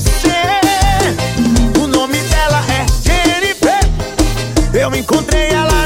ser. O nome dela é Jennifer. Eu encontrei ela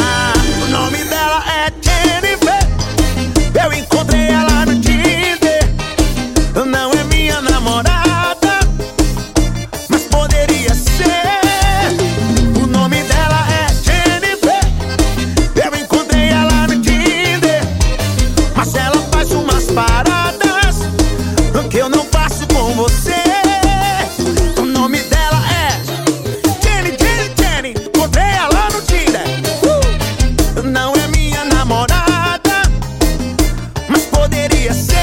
I said.